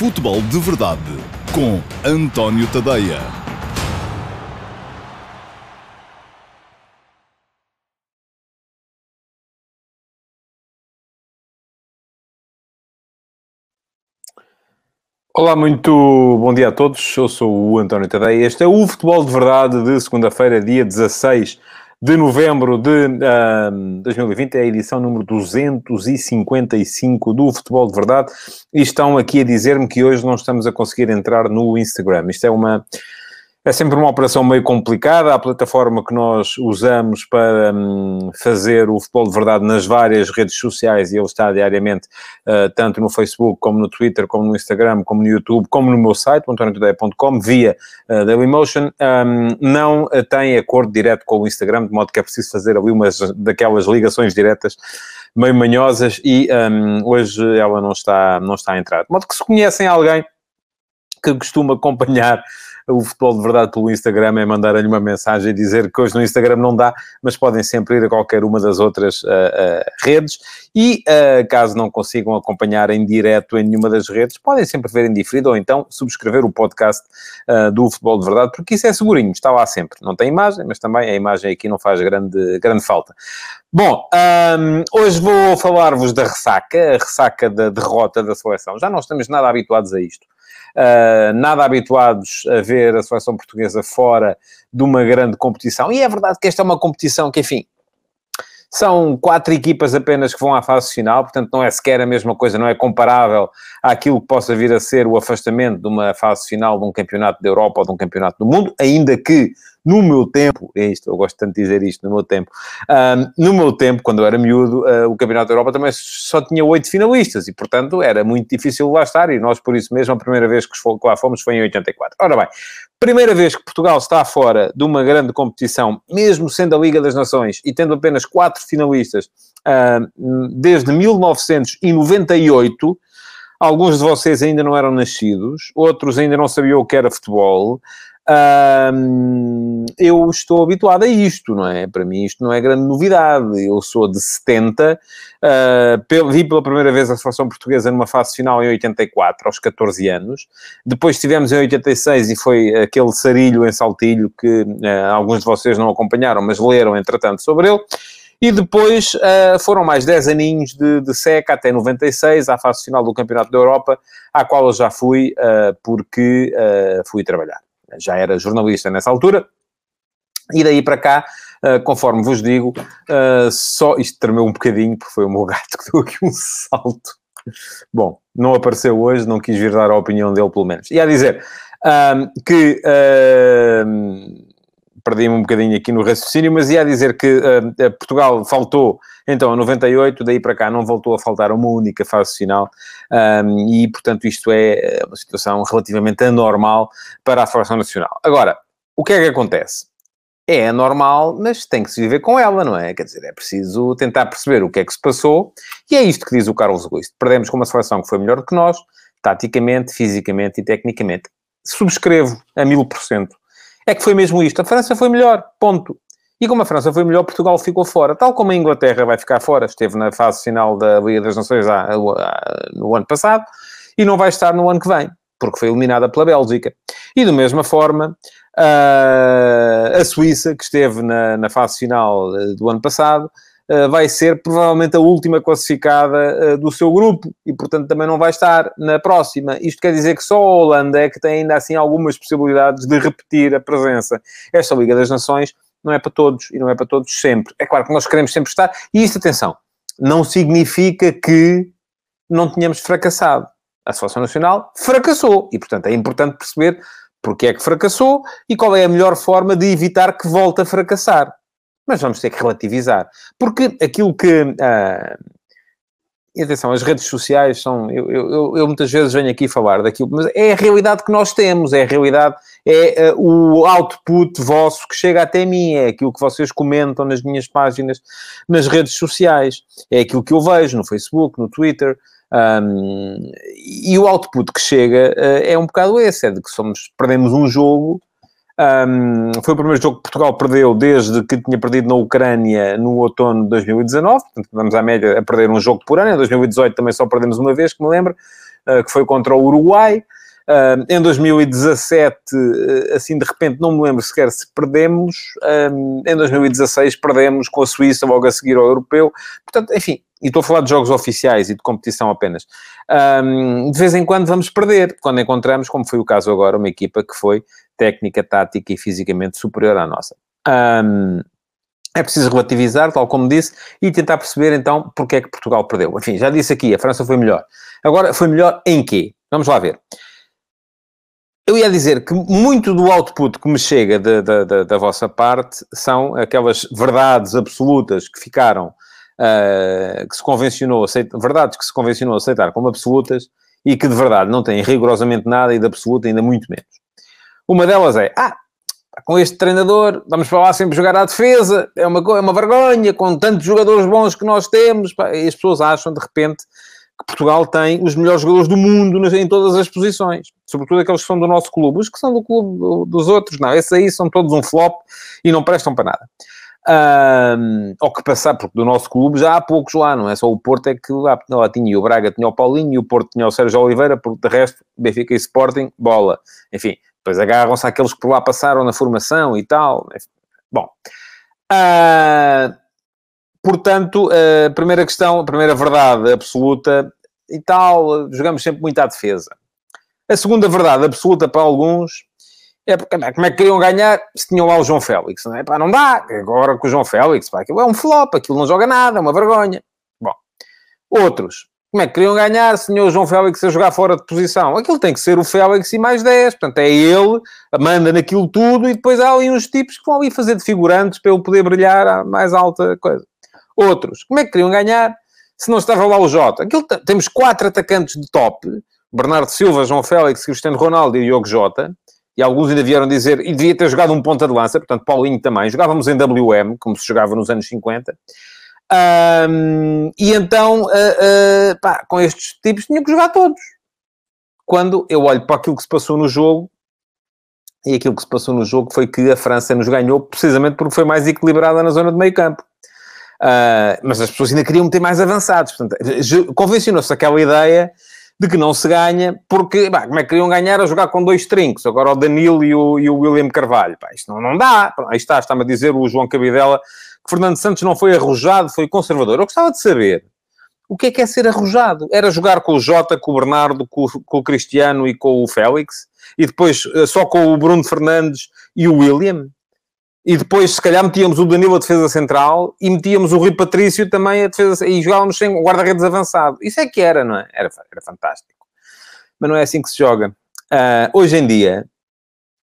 Futebol de Verdade com António Tadeia. Olá, muito bom dia a todos. Eu sou o António Tadeia. Este é o Futebol de Verdade de segunda-feira, dia 16 de novembro de uh, 2020, é a edição número 255 do Futebol de Verdade, e estão aqui a dizer-me que hoje não estamos a conseguir entrar no Instagram. Isto é uma é sempre uma operação meio complicada. A plataforma que nós usamos para hum, fazer o futebol de verdade nas várias redes sociais, e ele está diariamente uh, tanto no Facebook, como no Twitter, como no Instagram, como no YouTube, como no meu site, antoniotodeia.com, via uh, Dailymotion, um, não tem acordo direto com o Instagram, de modo que é preciso fazer ali umas daquelas ligações diretas meio manhosas e um, hoje ela não está, não está a entrar. De modo que se conhecem alguém que costuma acompanhar o futebol de verdade pelo Instagram é mandar-lhe uma mensagem e dizer que hoje no Instagram não dá, mas podem sempre ir a qualquer uma das outras uh, uh, redes e, uh, caso não consigam acompanhar em direto em nenhuma das redes, podem sempre ver em diferido ou então subscrever o podcast do Futebol de Verdade, porque isso é segurinho, está lá sempre. Não tem imagem, mas também a imagem aqui não faz grande, grande falta. Bom, um, hoje vou falar-vos da ressaca, a ressaca da derrota da seleção. Já não estamos nada habituados a isto uh, nada habituados a ver a seleção portuguesa fora de uma grande competição. E é verdade que esta é uma competição que, enfim, são quatro equipas apenas que vão à fase final, portanto não é sequer a mesma coisa, não é comparável àquilo que possa vir a ser o afastamento de uma fase final de um campeonato da Europa ou de um campeonato do mundo, ainda que no meu tempo, é isto, eu gosto tanto de dizer isto, no meu tempo, no meu tempo, quando eu era miúdo, uh, o Campeonato da Europa também só tinha oito finalistas e, portanto, era muito difícil lá estar e nós, por isso mesmo, a primeira vez que lá fomos foi em 84. Ora bem, primeira vez que Portugal está fora de uma grande competição, mesmo sendo a Liga das Nações e tendo apenas quatro finalistas uh, desde 1998, alguns de vocês ainda não eram nascidos, outros ainda não sabiam o que era futebol, eu estou habituado a isto, não é? Para mim isto não é grande novidade. Eu sou de 70, uh, vi pela primeira vez a seleção portuguesa numa fase final em 84, aos 14 anos. Depois tivemos em 86 e foi aquele sarilho em saltilho que uh, alguns de vocês não acompanharam, mas leram entretanto sobre ele. E depois uh, foram mais 10 aninhos de, de seca até 96, à fase final do Campeonato da Europa, à qual eu já fui porque fui trabalhar já era jornalista nessa altura, e daí para cá, uh, conforme vos digo, uh, só isto tremeu um bocadinho, porque foi o meu gato que deu aqui um salto. Bom, não apareceu hoje, não quis vir dar a opinião dele, pelo menos. E a dizer uh, que perdi-me um bocadinho aqui no raciocínio, mas ia dizer que Portugal faltou então, a 98, daí para cá, não voltou a faltar uma única fase final um, e, portanto, isto é uma situação relativamente anormal para a seleção nacional. Agora, o que é que acontece? É anormal, mas tem que se viver com ela, não é? Quer dizer, é preciso tentar perceber o que é que se passou e é isto que diz o Carlos Luís. Perdemos com uma seleção que foi melhor do que nós, taticamente, fisicamente e tecnicamente. Subscrevo a mil por cento. É que foi mesmo isto. A França foi melhor, ponto. E como a França foi melhor, Portugal ficou fora. Tal como a Inglaterra vai ficar fora, esteve na fase final da Liga das Nações no ano passado e não vai estar no ano que vem, porque foi eliminada pela Bélgica. E da mesma forma, a Suíça, que esteve na, na fase final do ano passado, vai ser provavelmente a última classificada eh, do seu grupo e, portanto, também não vai estar na próxima. Isto quer dizer que só a Holanda é que tem ainda assim algumas possibilidades de repetir a presença. Esta Liga das Nações não é para todos e não é para todos sempre. É claro que nós queremos sempre estar, e isto, atenção, não significa que não tenhamos fracassado. A Seleção Nacional fracassou e, portanto, é importante perceber porque é que fracassou e qual é a melhor forma de evitar que volte a fracassar. Mas vamos ter que relativizar. Porque aquilo que. Ah, e atenção, as redes sociais são. Eu, eu, eu, muitas vezes venho aqui falar daquilo, mas é a realidade que nós temos, é a realidade, é uh, o output vosso que chega até mim, é aquilo que vocês comentam nas minhas páginas, nas redes sociais, é aquilo que eu vejo no Facebook, no Twitter. Um, e o output que chega uh, é um bocado esse: é de que somos, perdemos um jogo um, foi o primeiro jogo que Portugal perdeu desde que tinha perdido na Ucrânia no outono de 2019. Portanto, vamos à média a perder um jogo por ano. Em 2018 também só perdemos uma vez, que me lembro. uh, que foi contra o Uruguai. Uh, em 2017, uh, assim de repente, não me lembro sequer se perdemos. Em 2016, perdemos com a Suíça logo a seguir ao Europeu. Portanto, enfim, e estou a falar de jogos oficiais e de competição apenas. de vez em quando vamos perder, quando encontramos, como foi o caso agora, uma equipa que foi técnica, tática e fisicamente superior à nossa. Um, é preciso relativizar, tal como disse, e tentar perceber então porque é que Portugal perdeu. Enfim, já disse aqui, a França foi melhor. Agora, foi melhor em quê? Vamos lá ver. Eu ia dizer que muito do output que me chega da, da, da vossa parte são aquelas verdades absolutas que ficaram, uh, que se convencionou, aceitar, verdades que se convencionou aceitar como absolutas e que de verdade não têm rigorosamente nada e de absoluto ainda muito menos. Uma delas é, ah, com este treinador, vamos para lá sempre jogar à defesa, é uma, é uma vergonha, com tantos jogadores bons que nós temos, e as pessoas acham de repente que Portugal tem os melhores jogadores do mundo em todas as posições, sobretudo aqueles que são do nosso clube, os que são do clube dos outros, não, esses aí são todos um flop e não prestam para nada. Um, ou que passar, porque do nosso clube já há poucos lá, não é? Só o Porto é que lá, lá tinha, o Braga tinha o Paulinho, e o Porto tinha o Sérgio Oliveira, porque de resto, Benfica e Sporting, bola. Enfim, depois agarram-se àqueles que por lá passaram na formação e tal. Bom, uh, portanto, a uh, primeira questão, a primeira verdade absoluta e tal, jogamos sempre muito à defesa. A segunda verdade absoluta para alguns é porque, como é que queriam ganhar se tinham lá o João Félix? Não, é? pá, não dá, agora com o João Félix, pá, aquilo é um flop, aquilo não joga nada, é uma vergonha. Bom, outros, como é que queriam ganhar se tinha o João Félix a jogar fora de posição? Aquilo tem que ser o Félix e mais 10. Portanto, é ele, manda naquilo tudo e depois há ali uns tipos que vão ali fazer de figurantes para ele poder brilhar à mais alta coisa. Outros, como é que queriam ganhar se não estava lá o Jota? Aquilo, temos quatro atacantes de top. Bernardo Silva, João Félix, Cristiano Ronaldo e Diogo Jota. E alguns ainda vieram dizer, e devia ter jogado um ponta de lança, portanto, Paulinho também. Jogávamos em WM, como se jogava nos anos 50. Um, e então, uh, uh, pá, com estes tipos, tinha que jogar todos. Quando eu olho para aquilo que se passou no jogo, e aquilo que se passou no jogo foi que a França nos ganhou precisamente porque foi mais equilibrada na zona de meio campo. Uh, mas as pessoas ainda queriam ter mais avançados. Convencionou-se aquela ideia de que não se ganha, porque, bah, como é que queriam ganhar a jogar com dois trincos? Agora o Danilo e o, e o William Carvalho. Pá, isto não, não dá. Aí está, está-me a dizer o João Cabidela que Fernando Santos não foi arrojado, foi conservador. Eu gostava de saber o que é que é ser arrojado. Era jogar com o Jota, com o Bernardo, com, com o Cristiano e com o Félix, e depois eh, só com o Bruno Fernandes e o William. E depois, se calhar, metíamos o Danilo a defesa central e metíamos o Rui Patrício também a defesa e jogávamos sem o guarda-redes avançado. Isso é que era, não é? Era, era fantástico. Mas não é assim que se joga. Uh, hoje em dia,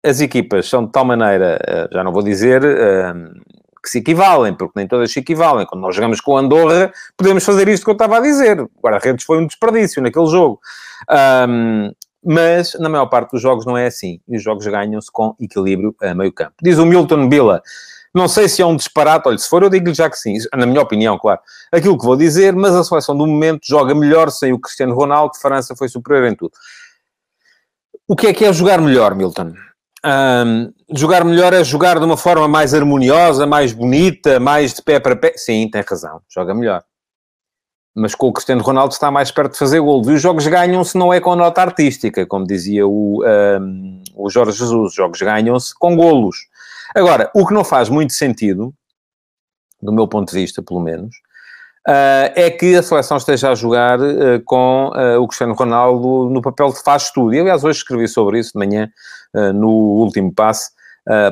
as equipas são de tal maneira, uh, já não vou dizer, uh, que se equivalem, porque nem todas se equivalem. Quando nós jogamos com Andorra, podemos fazer isto que eu estava a dizer. O guarda-redes foi um desperdício naquele jogo. Um, mas na maior parte dos jogos não é assim. E os jogos ganham-se com equilíbrio a meio campo. Diz o Milton Bila. Não sei se é um disparate, olha, se for eu digo-lhe já que sim, na minha opinião, claro, aquilo que vou dizer, mas a seleção do momento joga melhor sem o Cristiano Ronaldo, França foi superior em tudo. O que é que é jogar melhor, Milton? Um, jogar melhor é jogar de uma forma mais harmoniosa, mais bonita, mais de pé para pé. Sim, tem razão, joga melhor. Mas com o Cristiano Ronaldo está mais perto de fazer golos. E os jogos ganham-se não é com nota artística, como dizia o, um, o Jorge Jesus. Os jogos ganham-se com golos. Agora, o que não faz muito sentido, do meu ponto de vista, pelo menos, uh, é que a seleção esteja a jogar uh, com uh, o Cristiano Ronaldo no papel de faz tudo. E, aliás, hoje escrevi sobre isso de manhã, no último passe,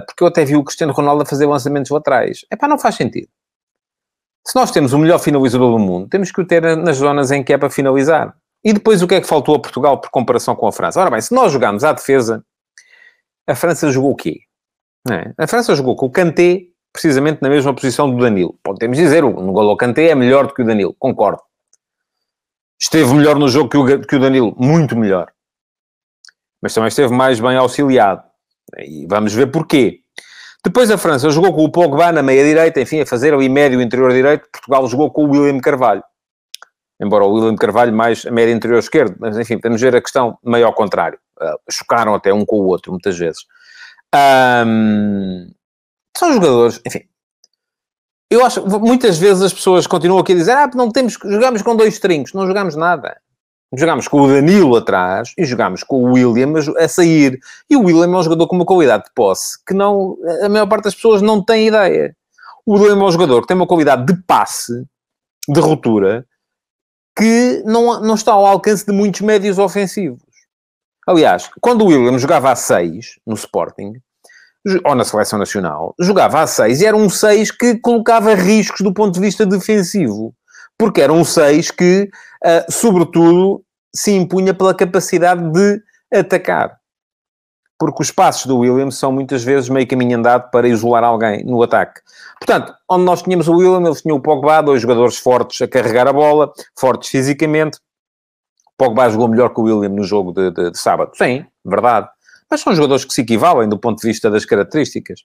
porque eu até vi o Cristiano Ronaldo a fazer lançamentos laterais. É pá, não faz sentido. Se nós temos o melhor finalizador do mundo, temos que o ter nas zonas em que é para finalizar. E depois o que é que faltou a Portugal por comparação com a França? Ora bem, se nós jogarmos à defesa, a França jogou o quê? É? A França jogou com o Kanté precisamente na mesma posição do Danilo. Podemos dizer, o N'Golo Kanté é melhor do que o Danilo, concordo. Esteve melhor no jogo que o, Danilo, muito melhor. Mas também esteve mais bem auxiliado. E vamos ver porquê. Depois a França jogou com o Pogba na meia-direita, enfim, a fazer ali médio interior direito. Portugal jogou com o William Carvalho. Embora o William Carvalho mais a média interior esquerdo. Mas, enfim, podemos ver a questão meio ao contrário. Uh, chocaram até um com o outro, muitas vezes. Um, são jogadores, enfim. Eu acho muitas vezes as pessoas continuam aqui a dizer: ah, não temos, jogamos com dois trincos, não jogamos nada. Jogámos com o Danilo atrás e jogámos com o William a sair. E o William é um jogador com uma qualidade de posse que não, a maior parte das pessoas não tem ideia. O William é um jogador que tem uma qualidade de passe, de ruptura, que não, não está ao alcance de muitos médios ofensivos. Aliás, quando o William jogava a 6 no Sporting, ou na Seleção Nacional, jogava a 6 e era um 6 que colocava riscos do ponto de vista defensivo. Porque era um 6 que, uh, sobretudo, se impunha pela capacidade de atacar. Porque os passos do Williams são muitas vezes meio caminho andado para isolar alguém no ataque. Portanto, onde nós tínhamos o William, eles tinham o Pogba, dois jogadores fortes a carregar a bola, fortes fisicamente. O Pogba jogou melhor que o William no jogo de, de, de sábado. Sim, verdade. Mas são jogadores que se equivalem do ponto de vista das características.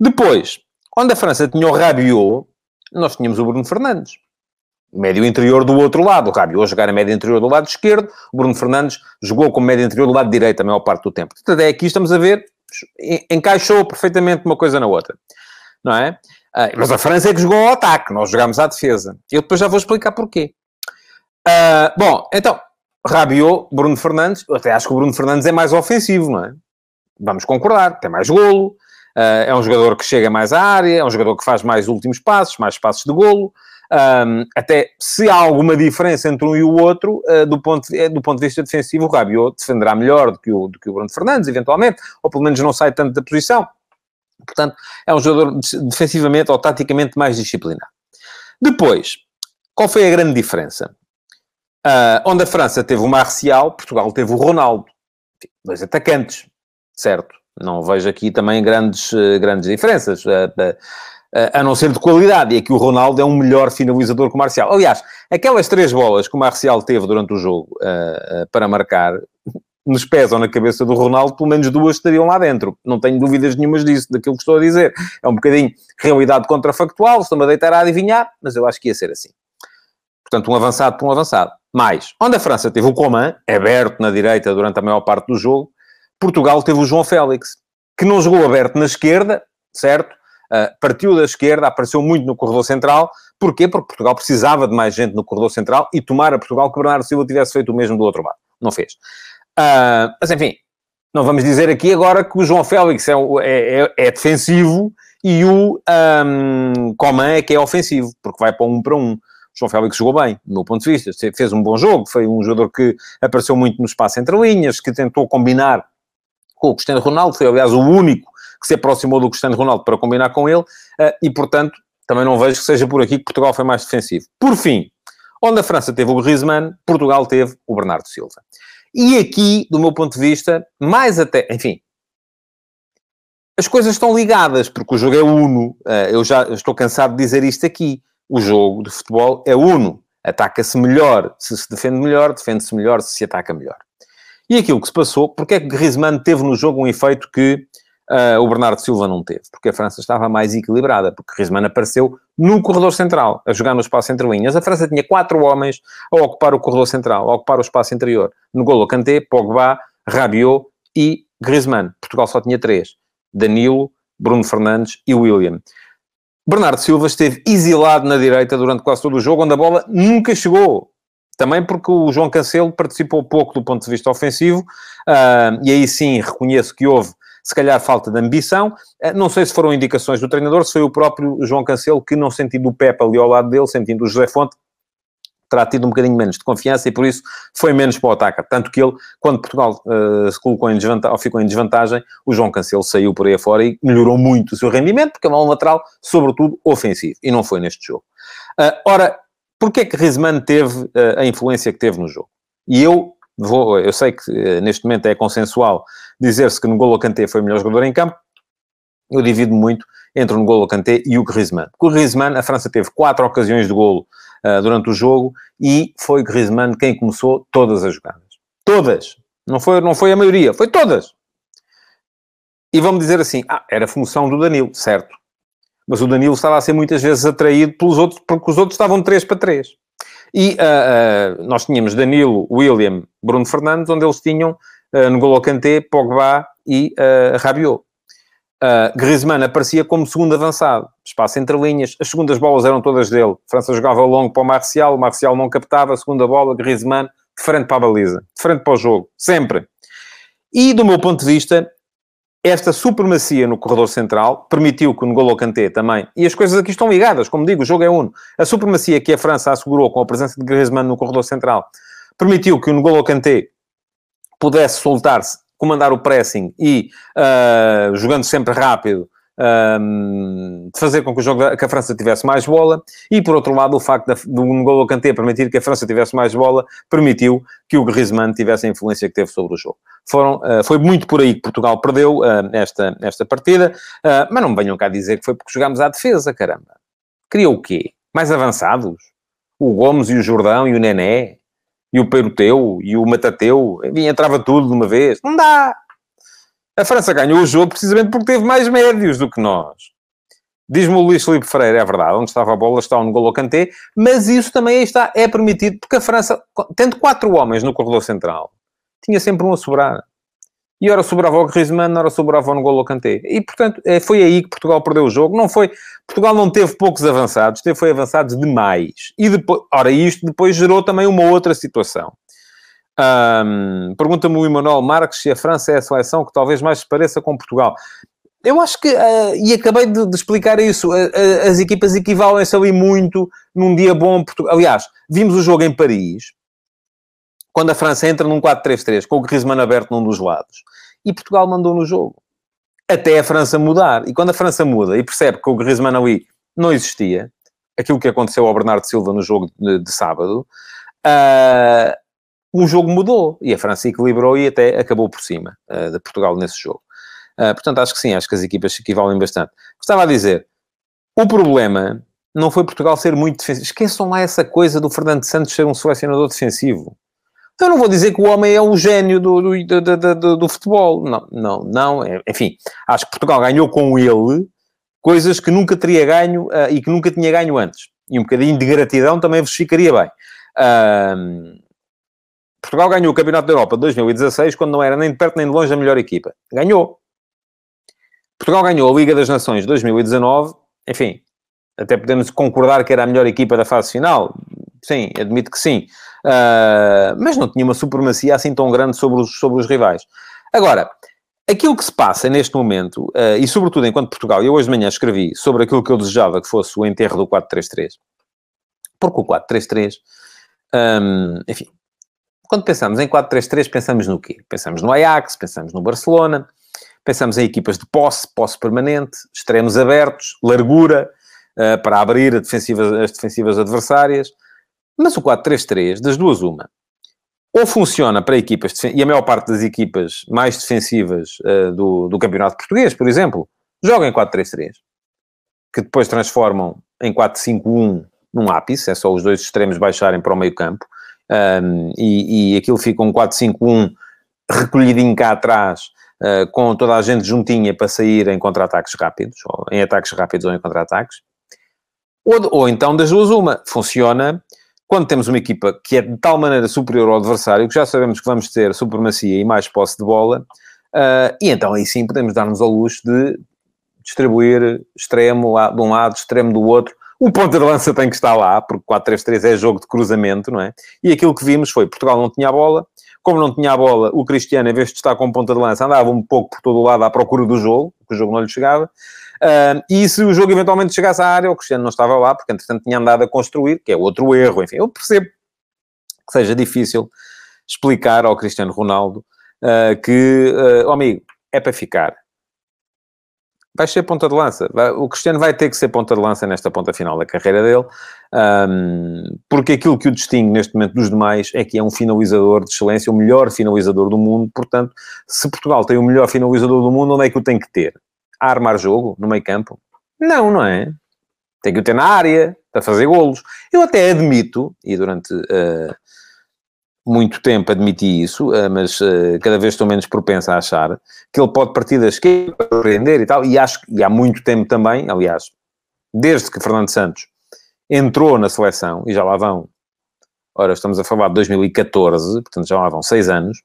Depois, onde a França tinha o Rabiot, nós tínhamos o Bruno Fernandes médio interior do outro lado. O Rabiot jogar a interior do lado esquerdo, o Bruno Fernandes jogou com média interior do lado direito a maior parte do tempo. Portanto, é aqui estamos a ver, encaixou perfeitamente uma coisa na outra, não é? Uh, mas a França é que jogou ao ataque, nós jogámos à defesa. Eu depois já vou explicar porquê. Uh, bom, então, Rabiot, Bruno Fernandes, eu até acho que o Bruno Fernandes é mais ofensivo, não é? Vamos concordar, tem mais golo, uh, é um jogador que chega mais à área, é um jogador que faz mais últimos passos, mais passos de golo, um, até se há alguma diferença entre um e o outro, uh, do, ponto de, do ponto de vista defensivo, o Rabiot defenderá melhor do que, o, do que o Bruno Fernandes, eventualmente, ou pelo menos não sai tanto da posição. Portanto, é um jogador defensivamente ou taticamente mais disciplinado. Depois, qual foi a grande diferença? Uh, onde a França teve o Marcial, Portugal teve o Ronaldo. Dois atacantes, certo? Não vejo aqui também grandes, uh, grandes diferenças. Uh, a não ser de qualidade, e aqui o Ronaldo é um melhor finalizador que o Marcial. Aliás, aquelas três bolas que o Marcial teve durante o jogo para marcar, nos ou na cabeça do Ronaldo, pelo menos duas estariam lá dentro. Não tenho dúvidas nenhumas disso, daquilo que estou a dizer. É um bocadinho realidade contrafactual, estou-me a deitar a adivinhar, mas eu acho que ia ser assim. Portanto, um avançado para um avançado. Mais, onde a França teve o Coman, aberto na direita durante a maior parte do jogo, Portugal teve o João Félix, que não jogou aberto na esquerda, certo? Uh, partiu da esquerda, apareceu muito no corredor central. Porquê? Porque Portugal precisava de mais gente no corredor central e tomar a Portugal que Bernardo Silva tivesse feito o mesmo do outro lado. Não fez. Uh, mas, enfim, não vamos dizer aqui agora que o João Félix é, é, é, é defensivo e o um, Coman é que é ofensivo, porque vai para um para um. João Félix jogou bem, do meu ponto de vista. Fez um bom jogo, foi um jogador que apareceu muito no espaço entre linhas, que tentou combinar com o Cristiano Ronaldo, foi aliás o único que se aproximou do Cristiano Ronaldo para combinar com ele, eh, e portanto também não vejo que seja por aqui que Portugal foi mais defensivo. Por fim, onde a França teve o Griezmann, Portugal teve o Bernardo Silva. E aqui, do meu ponto de vista, mais até, enfim, as coisas estão ligadas, porque o jogo é uno. Eh, eu já estou cansado de dizer isto aqui. O jogo de futebol é uno. Ataca-se melhor se se defende melhor, defende-se melhor se se ataca melhor. E aquilo que se passou, porque é que Griezmann teve no jogo um efeito que Uh, o Bernardo Silva não teve, porque a França estava mais equilibrada, porque Griezmann apareceu no corredor central, a jogar no espaço entre linhas. A França tinha quatro homens a ocupar o corredor central, a ocupar o espaço interior. No golo Kanté, Pogba, Rabiot e Griezmann. Portugal só tinha três. Danilo, Bruno Fernandes e William. Bernardo Silva esteve exilado na direita durante quase todo o jogo, onde a bola nunca chegou. Também porque o João Cancelo participou pouco do ponto de vista ofensivo, uh, e aí sim reconheço que houve se calhar falta de ambição. Eh, não sei se foram indicações do treinador, se foi o próprio João Cancelo que, não sentindo o Pepe ali ao lado dele, sentindo o José Fonte, terá tido um bocadinho menos de confiança e por isso foi menos para o ataque. Tanto que ele, quando Portugal uh, se colocou em desvantagem, ou ficou em desvantagem, o João Cancelo saiu por aí afora e melhorou muito o seu rendimento, porque é um lateral, sobretudo, ofensivo. E não foi neste jogo. Uh, ora, porquê é que Griezmann teve uh, a influência que teve no jogo? E eu vou, eu sei que neste momento é consensual dizer-se que N'Golo Kanté foi o melhor jogador em campo, eu divido muito entre o N'Golo Kanté e o Griezmann. Com o Griezmann, a França teve quatro ocasiões de golo uh, durante o jogo e foi Griezmann quem começou todas as jogadas. Todas! Não foi, não foi a maioria, foi todas! E vamos dizer assim, ah, era função do Danilo, certo. Mas o Danilo estava a ser muitas vezes atraído pelos outros, porque os outros estavam 3 para 3. E uh, uh, nós tínhamos Danilo, William, Bruno Fernandes, onde eles tinham uh, N'Golo Kanté, Pogba e uh, Rabiot. Uh, Griezmann aparecia como segundo avançado, espaço entre linhas, as segundas bolas eram todas dele. A França jogava longo para o Marcial, o Marcial não captava, a segunda bola, Griezmann de frente para a baliza, de frente para o jogo, sempre. E, do meu ponto de vista, esta supremacia no corredor central permitiu que o N'Golo Kanté também, e as coisas aqui estão ligadas, como digo, o jogo é uno, a supremacia que a França assegurou com a presença de Griezmann no corredor central, permitiu que o N'Golo Kanté pudesse soltar-se, comandar o pressing e, uh, jogando sempre rápido, um, de fazer com que, o jogo, que a França tivesse mais bola e, por outro lado, o facto do N'Golo Kanté permitir que a França tivesse mais bola permitiu que o Griezmann tivesse a influência que teve sobre o jogo. Foram, uh, foi muito por aí que Portugal perdeu uh, esta, esta partida, uh, mas não me venham cá dizer que foi porque jogámos à defesa, caramba. Queria o quê? Mais avançados? O Gomes e o Jordão e o Nené? E o Peruteu e o Matateu? Enfim, entrava tudo de uma vez. Não dá! A França ganhou o jogo precisamente porque teve mais médios do que nós. Diz-me o Luís Felipe Freire, é verdade, onde estava a bola está o N'Golo Kanté, mas isso também está, é permitido, porque a França, tendo quatro homens no corredor central, tinha sempre um a sobrar. E ora sobrava o Griezmann, ora sobrava o N'Golo Kanté. E, portanto, é, foi aí que Portugal perdeu o jogo. Não foi... Portugal não teve poucos avançados, teve foi avançados demais. E depois... Ora, isto depois gerou também uma outra situação. Pergunta-me o Emanuel Marques se a França é a seleção que talvez mais se pareça com Portugal. Eu acho que, uh, e acabei de, de explicar isso, uh, uh, as equipas equivalem-se ali muito num dia bom. Portugal. Aliás, vimos o jogo em Paris, quando a França entra num 4-3-3, com o Griezmann aberto num dos lados, e Portugal mandou no jogo. Até a França mudar. E quando a França muda e percebe que o Griezmann ali não existia, aquilo que aconteceu ao Bernardo Silva no jogo de, de sábado, uh, o jogo mudou e a França equilibrou e até acabou por cima uh, de Portugal nesse jogo. Uh, portanto, acho que sim, acho que as equipas equivalem bastante. Estava a dizer, o problema não foi Portugal ser muito defensivo. Esqueçam lá essa coisa do Fernando Santos ser um selecionador defensivo. Eu não vou dizer que o homem é o gênio do, do, do, do, do futebol. Não, não, não. É, enfim, acho que Portugal ganhou com ele coisas que nunca teria ganho uh, e que nunca tinha ganho antes. E um bocadinho de gratidão também vos ficaria bem. Uh, Portugal ganhou o Campeonato da Europa de 2016 quando não era nem de perto nem de longe a melhor equipa. Ganhou. Portugal ganhou a Liga das Nações de 2019. Enfim, até podemos concordar que era a melhor equipa da fase final. Sim, admito que sim. Uh, mas não tinha uma supremacia assim tão grande sobre os, sobre os rivais. Agora, aquilo que se passa neste momento, uh, e sobretudo enquanto Portugal, eu hoje de manhã escrevi sobre aquilo que eu desejava que fosse o enterro do 4-3-3. Porque o 4-3-3, um, enfim, quando pensamos em 4-3-3, pensamos no quê? Pensamos no Ajax, pensamos no Barcelona, pensamos em equipas de posse, posse permanente, extremos abertos, largura uh, para abrir defensiva, as defensivas adversárias. Mas o 4-3-3, das duas, uma. Ou funciona para equipas, e a maior parte das equipas mais defensivas uh, do, do campeonato português, por exemplo, jogam em 4-3-3, que depois transformam em 4-5-1 num ápice, é só os dois extremos baixarem para o meio campo, um, e, e aquilo fica um 4-5-1 recolhidinho cá atrás, uh, com toda a gente juntinha para sair em contra-ataques rápidos, ou em ataques rápidos ou em contra-ataques. Ou, ou então, das duas, uma, funciona quando temos uma equipa que é de tal maneira superior ao adversário, que já sabemos que vamos ter supremacia e mais posse de bola, uh, e então aí sim podemos dar-nos ao luxo de distribuir extremo de um lado, extremo do outro, o ponta de lança tem que estar lá, porque 4-3-3 é jogo de cruzamento, não é? E aquilo que vimos foi, Portugal não tinha a bola, como não tinha a bola, o Cristiano, em vez de estar com ponta de lança, andava um pouco por todo o lado à procura do jogo, porque o jogo não lhe chegava, e se o jogo eventualmente chegasse à área, o Cristiano não estava lá, porque entretanto tinha andado a construir, que é outro erro, enfim, eu percebo que seja difícil explicar ao Cristiano Ronaldo uh, que, uh, oh amigo, é para ficar vai ser ponta de lança. O Cristiano vai ter que ser ponta de lança nesta ponta final da carreira dele, um, porque aquilo que o distingue neste momento dos demais é que é um finalizador de excelência, o melhor finalizador do mundo. Portanto, se Portugal tem o melhor finalizador do mundo, onde é que o tem que ter? A armar jogo, no meio campo? Não, não é? Tem que o ter na área, para fazer golos. Eu até admito, e durante uh, muito tempo admiti isso, uh, mas uh, cada vez estou menos propenso a achar que ele pode partir da esquerda para aprender e tal, e acho que há muito tempo também, aliás, desde que Fernando Santos entrou na seleção, e já lá vão, ora, estamos a falar de 2014, portanto já lá vão seis anos,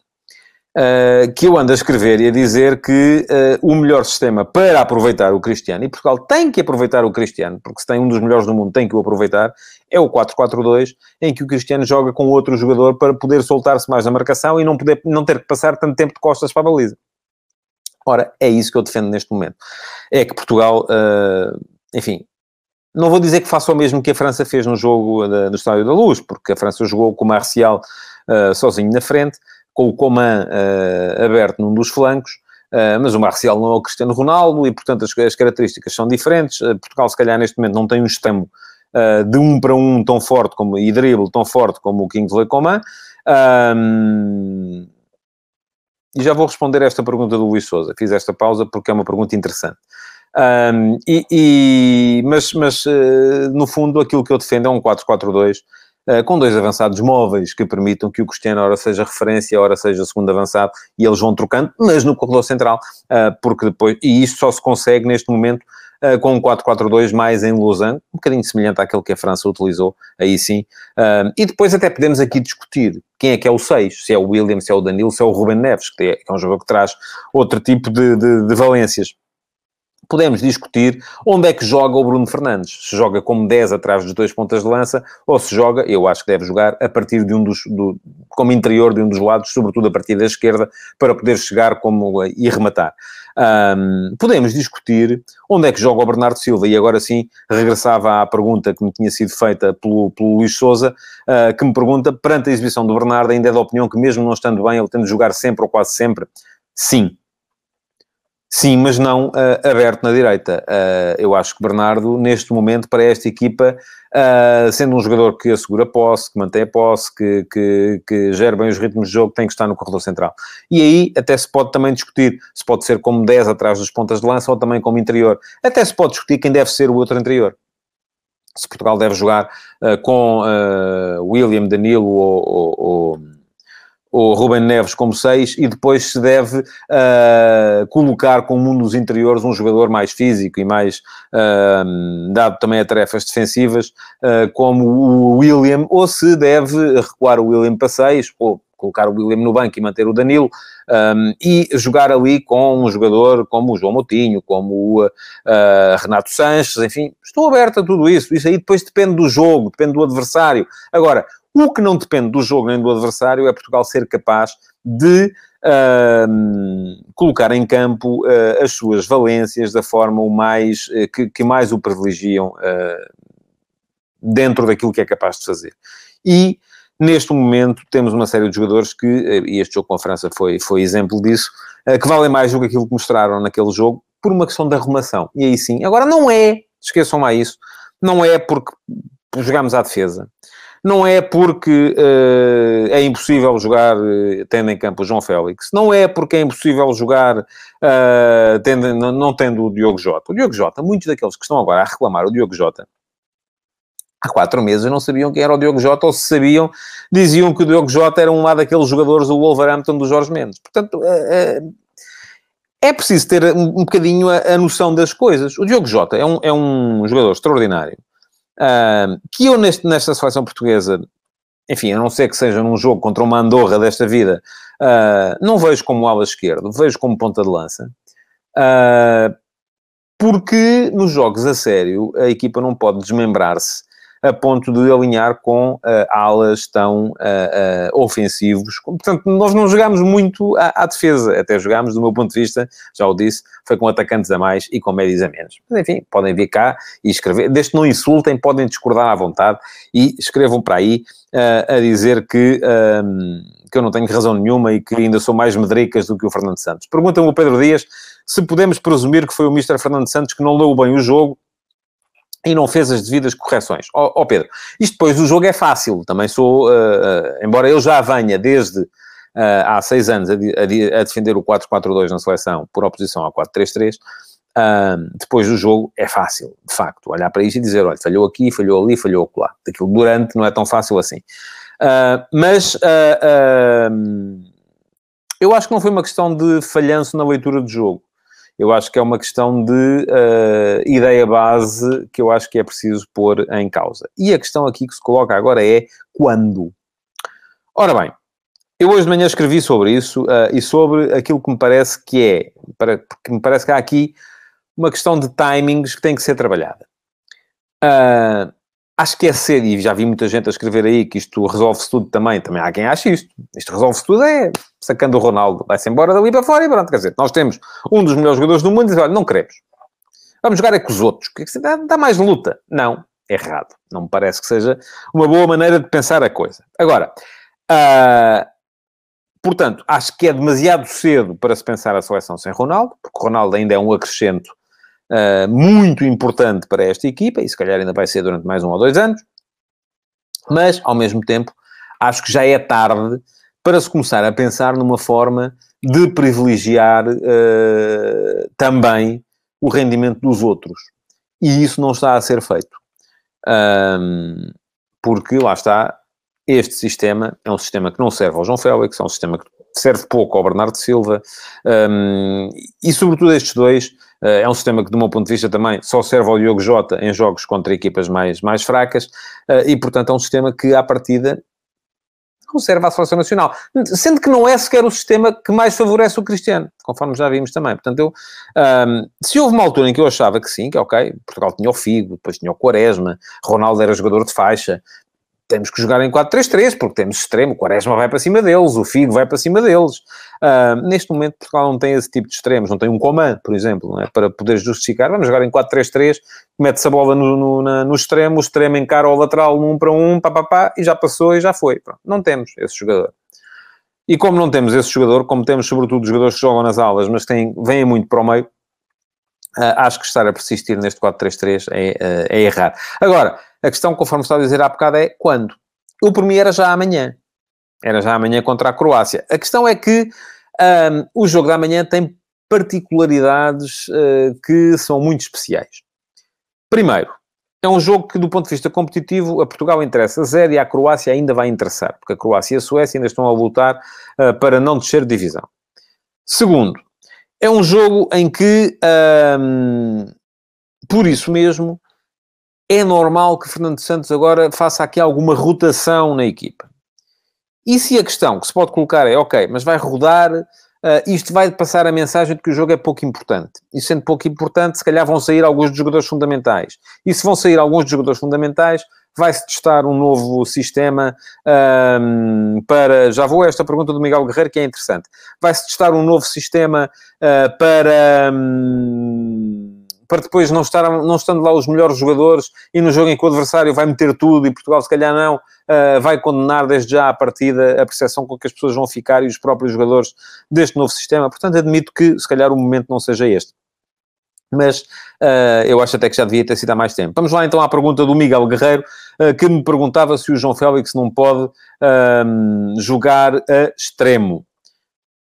uh, que eu ando a escrever e a dizer que o melhor sistema para aproveitar o Cristiano, e Portugal tem que aproveitar o Cristiano, porque se tem um dos melhores do mundo, tem que o aproveitar, é o 4-4-2, em que o Cristiano joga com outro jogador para poder soltar-se mais na marcação e não, poder, não ter que passar tanto tempo de costas para a baliza. Ora, é isso que eu defendo neste momento. É que Portugal, uh, enfim, não vou dizer que faça o mesmo que a França fez no jogo da, do Estádio da Luz, porque a França jogou com o Marcial uh, sozinho na frente, com o Coman uh, aberto num dos flancos, uh, mas o Marcial não é o Cristiano Ronaldo e, portanto, as, as características são diferentes. Portugal, se calhar, neste momento não tem um extremo de um para um tão forte como, e drible tão forte como o Kingsley Coman. Um, e já vou responder esta pergunta do Luís Souza. Fiz esta pausa porque é uma pergunta interessante. Um, e, e, mas, mas uh, no fundo, aquilo que eu defendo é um 4-4-2 uh, eh, com dois avançados móveis que permitam que o Cristiano, ora seja referência, ora seja segundo avançado, e eles vão trocando, mas no corredor central, uh, porque depois, e isto só se consegue neste momento com um 4-4-2 mais em losango, um bocadinho semelhante àquele que a França utilizou, aí sim. e depois até podemos aqui discutir quem é que é o 6, se é o William, se é o Danilo, se é o Ruben Neves, que é, que é um jogador que traz outro tipo de, de, de valências podemos discutir onde é que joga o Bruno Fernandes. Se joga como 10 atrás dos dois pontas de lança, ou se joga, eu acho que deve jogar, a partir de um dos, do, como interior de um dos lados, sobretudo a partir da esquerda, para poder chegar como, e rematar. Um, podemos discutir onde é que joga o Bernardo Silva, e agora sim regressava à pergunta que me tinha sido feita pelo, pelo Luís Souza, uh, que me pergunta, perante a exibição do Bernardo, ainda é da opinião que mesmo não estando bem, ele tem de jogar sempre ou quase sempre? Sim, Sim, mas não uh, aberto na direita. Uh, eu acho que Bernardo, neste momento, para esta equipa, uh, sendo um jogador que assegura posse, que mantém a posse, que, que, que gera bem os ritmos de jogo, tem que estar no corredor central. E aí até se pode também discutir se pode ser como 10 atrás das pontas de lança ou também como interior. Até se pode discutir quem deve ser o outro interior. Se Portugal deve jogar com William, Danilo ou, ou, ou o Ruben Neves como 6 e depois se deve uh, colocar como um dos interiores um jogador mais físico e mais uh, dado também a tarefas defensivas uh, como o William ou se deve recuar o William para 6 ou colocar o William no banco e manter o Danilo um, e jogar ali com um jogador como o João Moutinho, como o uh, Renato Sanches, enfim, estou aberto a tudo isso. Isso aí depois depende do jogo, depende do adversário. Agora, o que não depende do jogo nem do adversário é Portugal ser capaz de uh, colocar em campo uh, as suas valências da forma o mais, uh, que, que, mais o privilegiam dentro daquilo que é capaz de fazer. E neste momento temos uma série de jogadores que, e este jogo com a França foi, foi exemplo disso, que valem mais do que aquilo que mostraram naquele jogo por uma questão de arrumação. E aí sim. Agora não é, esqueçam lá isso, não é porque jogamos à defesa não é porque uh, é impossível jogar uh, tendo em campo o João Félix, não é porque é impossível jogar uh, tendo, não, não, tendo o Diogo Jota. O Diogo Jota, muitos daqueles que estão agora a reclamar o Diogo Jota, há quatro meses não sabiam quem era o Diogo Jota, ou se sabiam, diziam que o Diogo Jota era um lá daqueles jogadores do Wolverhampton do Jorge Mendes. Portanto, é preciso ter um, um bocadinho a, a, noção das coisas. O Diogo Jota é um, é um jogador extraordinário Que eu neste, nesta seleção portuguesa, enfim, a não ser que seja num jogo contra uma Andorra desta vida, uh, não vejo como ala esquerdo, vejo como ponta de lança. Uh, porque nos jogos a sério a equipa não pode desmembrar-se a ponto de alinhar com uh, alas tão uh, uh, ofensivos. Portanto, nós não jogámos muito à, à, defesa, até jogámos, do meu ponto de vista, já o disse, foi com atacantes a mais e com médios a menos. Mas, enfim, podem vir cá e escrever, desde que não insultem, podem discordar à vontade e escrevam para aí a dizer que... que eu não tenho razão nenhuma e que ainda sou mais medricas do que o Fernando Santos. Pergunta-me o Pedro Dias se podemos presumir que foi o Mr. Fernando Santos que não leu bem o jogo e não fez as devidas correções. Ó oh, oh, Pedro, isto depois, o jogo é fácil, também sou, uh, uh, embora eu já venha desde uh, há seis anos a, a, a defender o 4-4-2 na seleção por oposição ao 4-3-3, depois do jogo é fácil, de facto, olhar para isto e dizer, olha, falhou aqui, falhou ali, falhou lá. Aquilo durante não é tão fácil assim. mas eu acho que não foi uma questão de falhanço na leitura do jogo eu acho que é uma questão de uh, ideia base que eu acho que é preciso pôr em causa. E a questão aqui que se coloca agora é quando? Ora bem, eu hoje de manhã escrevi sobre isso uh, e sobre aquilo que me parece que é, porque me parece que há aqui uma questão de timings que tem que ser trabalhada. Uh, acho que é cedo, e já vi muita gente a escrever aí que isto resolve-se tudo também. Também há quem ache isto. Isto resolve-se tudo é sacando o Ronaldo. Vai-se embora dali para fora e pronto. Quer dizer, nós temos um dos melhores jogadores do mundo e diz, olha, não queremos. Vamos jogar é com os outros. Que dá, dá mais luta. Não, errado. Não me parece que seja uma boa maneira de pensar a coisa. Agora, uh, portanto, acho que é demasiado cedo para se pensar a seleção sem Ronaldo, porque Ronaldo ainda é um acrescento uh, muito importante para esta equipa, e se calhar ainda vai ser durante mais um ou dois anos, mas, ao mesmo tempo, acho que já é tarde para se começar a pensar numa forma de privilegiar uh, também o rendimento dos outros. E isso não está a ser feito. Um, porque, lá está, este sistema é um sistema que não serve ao João Félix, é um sistema que serve pouco ao Bernardo Silva, um, e sobretudo estes dois é um sistema que, do meu ponto de vista, também só serve ao Diogo Jota em jogos contra equipas mais, mais fracas eh, e, portanto, é um sistema que, à partida, serve à seleção nacional. Sendo que não é sequer o sistema que mais favorece o Cristiano, conforme já vimos também. Portanto, eu, um, se houve uma altura em que eu achava que sim, que ok, Portugal tinha o Figo, depois tinha o Quaresma, Ronaldo era jogador de faixa, temos que jogar em 4-3-3, porque temos extremo, o Quaresma vai para cima deles, o Figo vai para cima deles. Uh, neste momento, Portugal não tem esse tipo de extremos, não tem um comando, por exemplo, é? para poder justificar. Vamos jogar em 4-3-3, mete-se a bola no, no, na, no, extremo, o extremo encara o lateral num para um, pá, pá, pá, e já passou e já foi. Pronto, não temos esse jogador. E como não temos esse jogador, como temos sobretudo jogadores que jogam nas aulas, mas têm, vêm muito para o meio, uh, acho que estar a persistir neste 4-3-3 é, uh, é errado. Agora, a questão, conforme está a dizer há bocado, é quando? O por mim era já amanhã. Era já amanhã contra a Croácia. A questão é que um, o jogo da manhã tem particularidades uh, que são muito especiais. Primeiro, é um jogo que, do ponto de vista competitivo, a Portugal interessa zero e a Croácia ainda vai interessar, porque a Croácia e a Suécia ainda estão a lutar uh, para não descer de divisão. Segundo, é um jogo em que, um, por isso mesmo, é normal que Fernando Santos agora faça aqui alguma rotação na equipa. E se a questão que se pode colocar é, ok, mas vai rodar, uh, isto vai passar a mensagem de que o jogo é pouco importante. E sendo pouco importante, se calhar vão sair alguns dos jogadores fundamentais. E se vão sair alguns dos jogadores fundamentais, vai-se testar um novo sistema um, para... Já vou a esta pergunta do Miguel Guerreiro, que é interessante. Vai-se testar um novo sistema uh, para... Um, para depois não, estar, não estando lá os melhores jogadores e no jogo em que o adversário vai meter tudo e Portugal se calhar não, uh, vai condenar desde já a partida a percepção com que as pessoas vão ficar e os próprios jogadores deste novo sistema. Portanto, admito que se calhar o momento não seja este. Mas uh, eu acho até que já devia ter sido há mais tempo. Vamos lá então à pergunta do Miguel Guerreiro, uh, que me perguntava se o João Félix não pode jogar a extremo.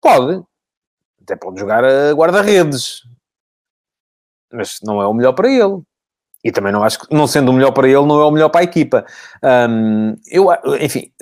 Pode, até pode jogar a guarda-redes, mas não é o melhor para ele. E também não acho que, não sendo o melhor para ele, não é o melhor para a equipa. Um, eu, enfim,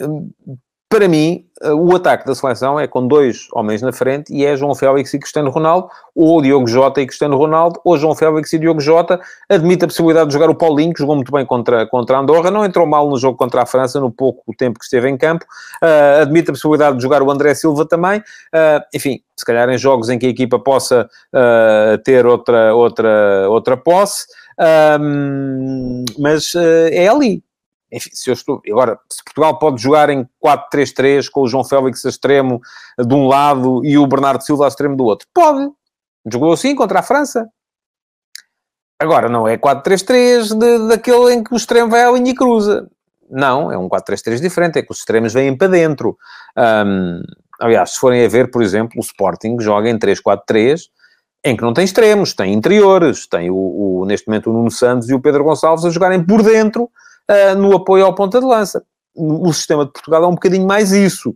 para mim, o ataque da seleção é com dois homens na frente e é João Félix e Cristiano Ronaldo, ou Diogo Jota e Cristiano Ronaldo, ou João Félix e Diogo Jota. Admite a possibilidade de jogar o Paulinho, que jogou muito bem contra, contra Andorra, não entrou mal no jogo contra a França, no pouco tempo que esteve em campo. Uh, admite a possibilidade de jogar o André Silva também. Uh, enfim, se calhar em jogos em que a equipa possa uh, ter outra, outra, outra posse. Um, mas é ali, enfim, se eu estou. Agora, se Portugal pode jogar em 4-3-3 com o João Félix a extremo de um lado e o Bernardo Silva a extremo do outro, pode. Jogou assim contra a França. Agora, não é 4-3-3 daquele em que o extremo vai à linha e cruza. Não, é um 4-3-3 diferente, é que os extremos vêm para dentro. Um, aliás, se forem a ver, por exemplo, o Sporting joga em 3-4-3, em que não tem extremos, tem interiores, tem o, o, neste momento o Nuno Santos e o Pedro Gonçalves a jogarem por dentro, uh, no apoio ao ponta de lança. O sistema de Portugal é um bocadinho mais isso.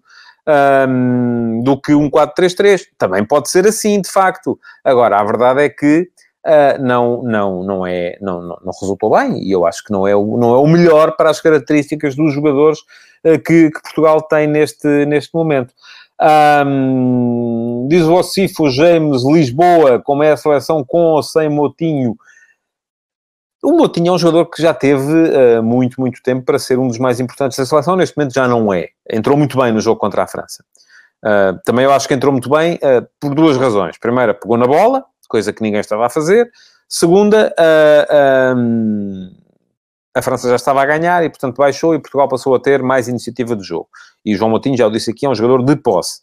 Um, do que um 4-3-3. Também pode ser assim, de facto. Agora, a verdade é que uh, não, não, não, é, não, não, não, resultou bem e eu acho que não é o, não é o melhor para as características dos jogadores uh, que, que, Portugal tem neste, neste momento. Um, diz o Ocifo James Lisboa, como é a seleção com ou sem Motinho, o Moutinho é um jogador que já teve uh, muito, muito tempo para ser um dos mais importantes da seleção. Neste momento já não é. Entrou muito bem no jogo contra a França. Uh, também eu acho que entrou muito bem uh, por duas razões. Primeira, pegou na bola, coisa que ninguém estava a fazer. Segunda, a França já estava a ganhar e, portanto, baixou e Portugal passou a ter mais iniciativa de jogo. E João Moutinho, já o disse aqui, é um jogador de posse.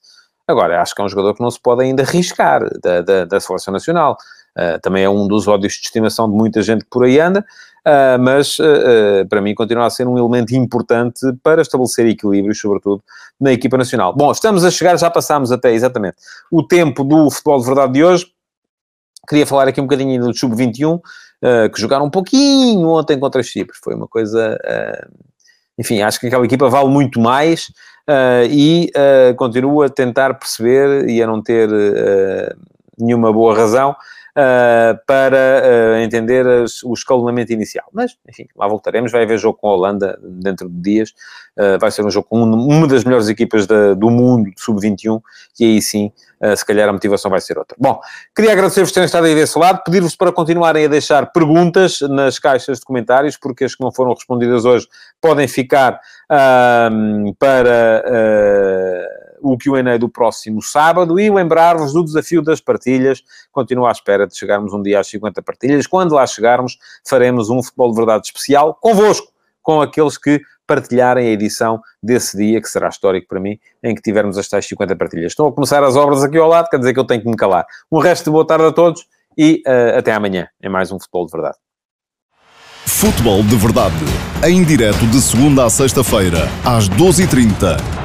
Agora, acho que é um jogador que não se pode ainda arriscar da, da, da seleção nacional. Uh, também é um dos ódios de estimação de muita gente que por aí anda, uh, mas uh, para mim continua a ser um elemento importante para estabelecer equilíbrios, sobretudo na equipa nacional. Bom, estamos a chegar, já passámos até exatamente o tempo do futebol de verdade de hoje. Queria falar aqui um bocadinho do Sub-21, que jogaram um pouquinho ontem contra Chipre. Foi uma coisa. enfim, acho que aquela equipa vale muito mais e continuo a tentar perceber e a não ter nenhuma boa razão uh, para uh, entender as, o escalonamento inicial. Mas, enfim, lá voltaremos. Vai haver jogo com a Holanda dentro de dias. Uh, vai ser um jogo com uma das melhores equipas da, do mundo, sub-21, e aí sim, se calhar a motivação vai ser outra. Bom, queria agradecer-vos terem estado aí desse lado, pedir-vos para continuarem a deixar perguntas nas caixas de comentários, porque as que não foram respondidas hoje podem ficar para o Q&A do próximo sábado e lembrar-vos do desafio das partilhas. Continuo à espera de chegarmos um dia às 50 partilhas. Quando lá chegarmos, faremos um Futebol de Verdade especial convosco, com aqueles que partilharem a edição desse dia, que será histórico para mim, em que tivermos as tais 50 partilhas. Estão a começar as obras aqui ao lado, quer dizer que eu tenho que me calar. Um resto de boa tarde a todos e uh, até amanhã em mais um Futebol de Verdade. Futebol de Verdade, em direto de segunda a sexta-feira, às 12h30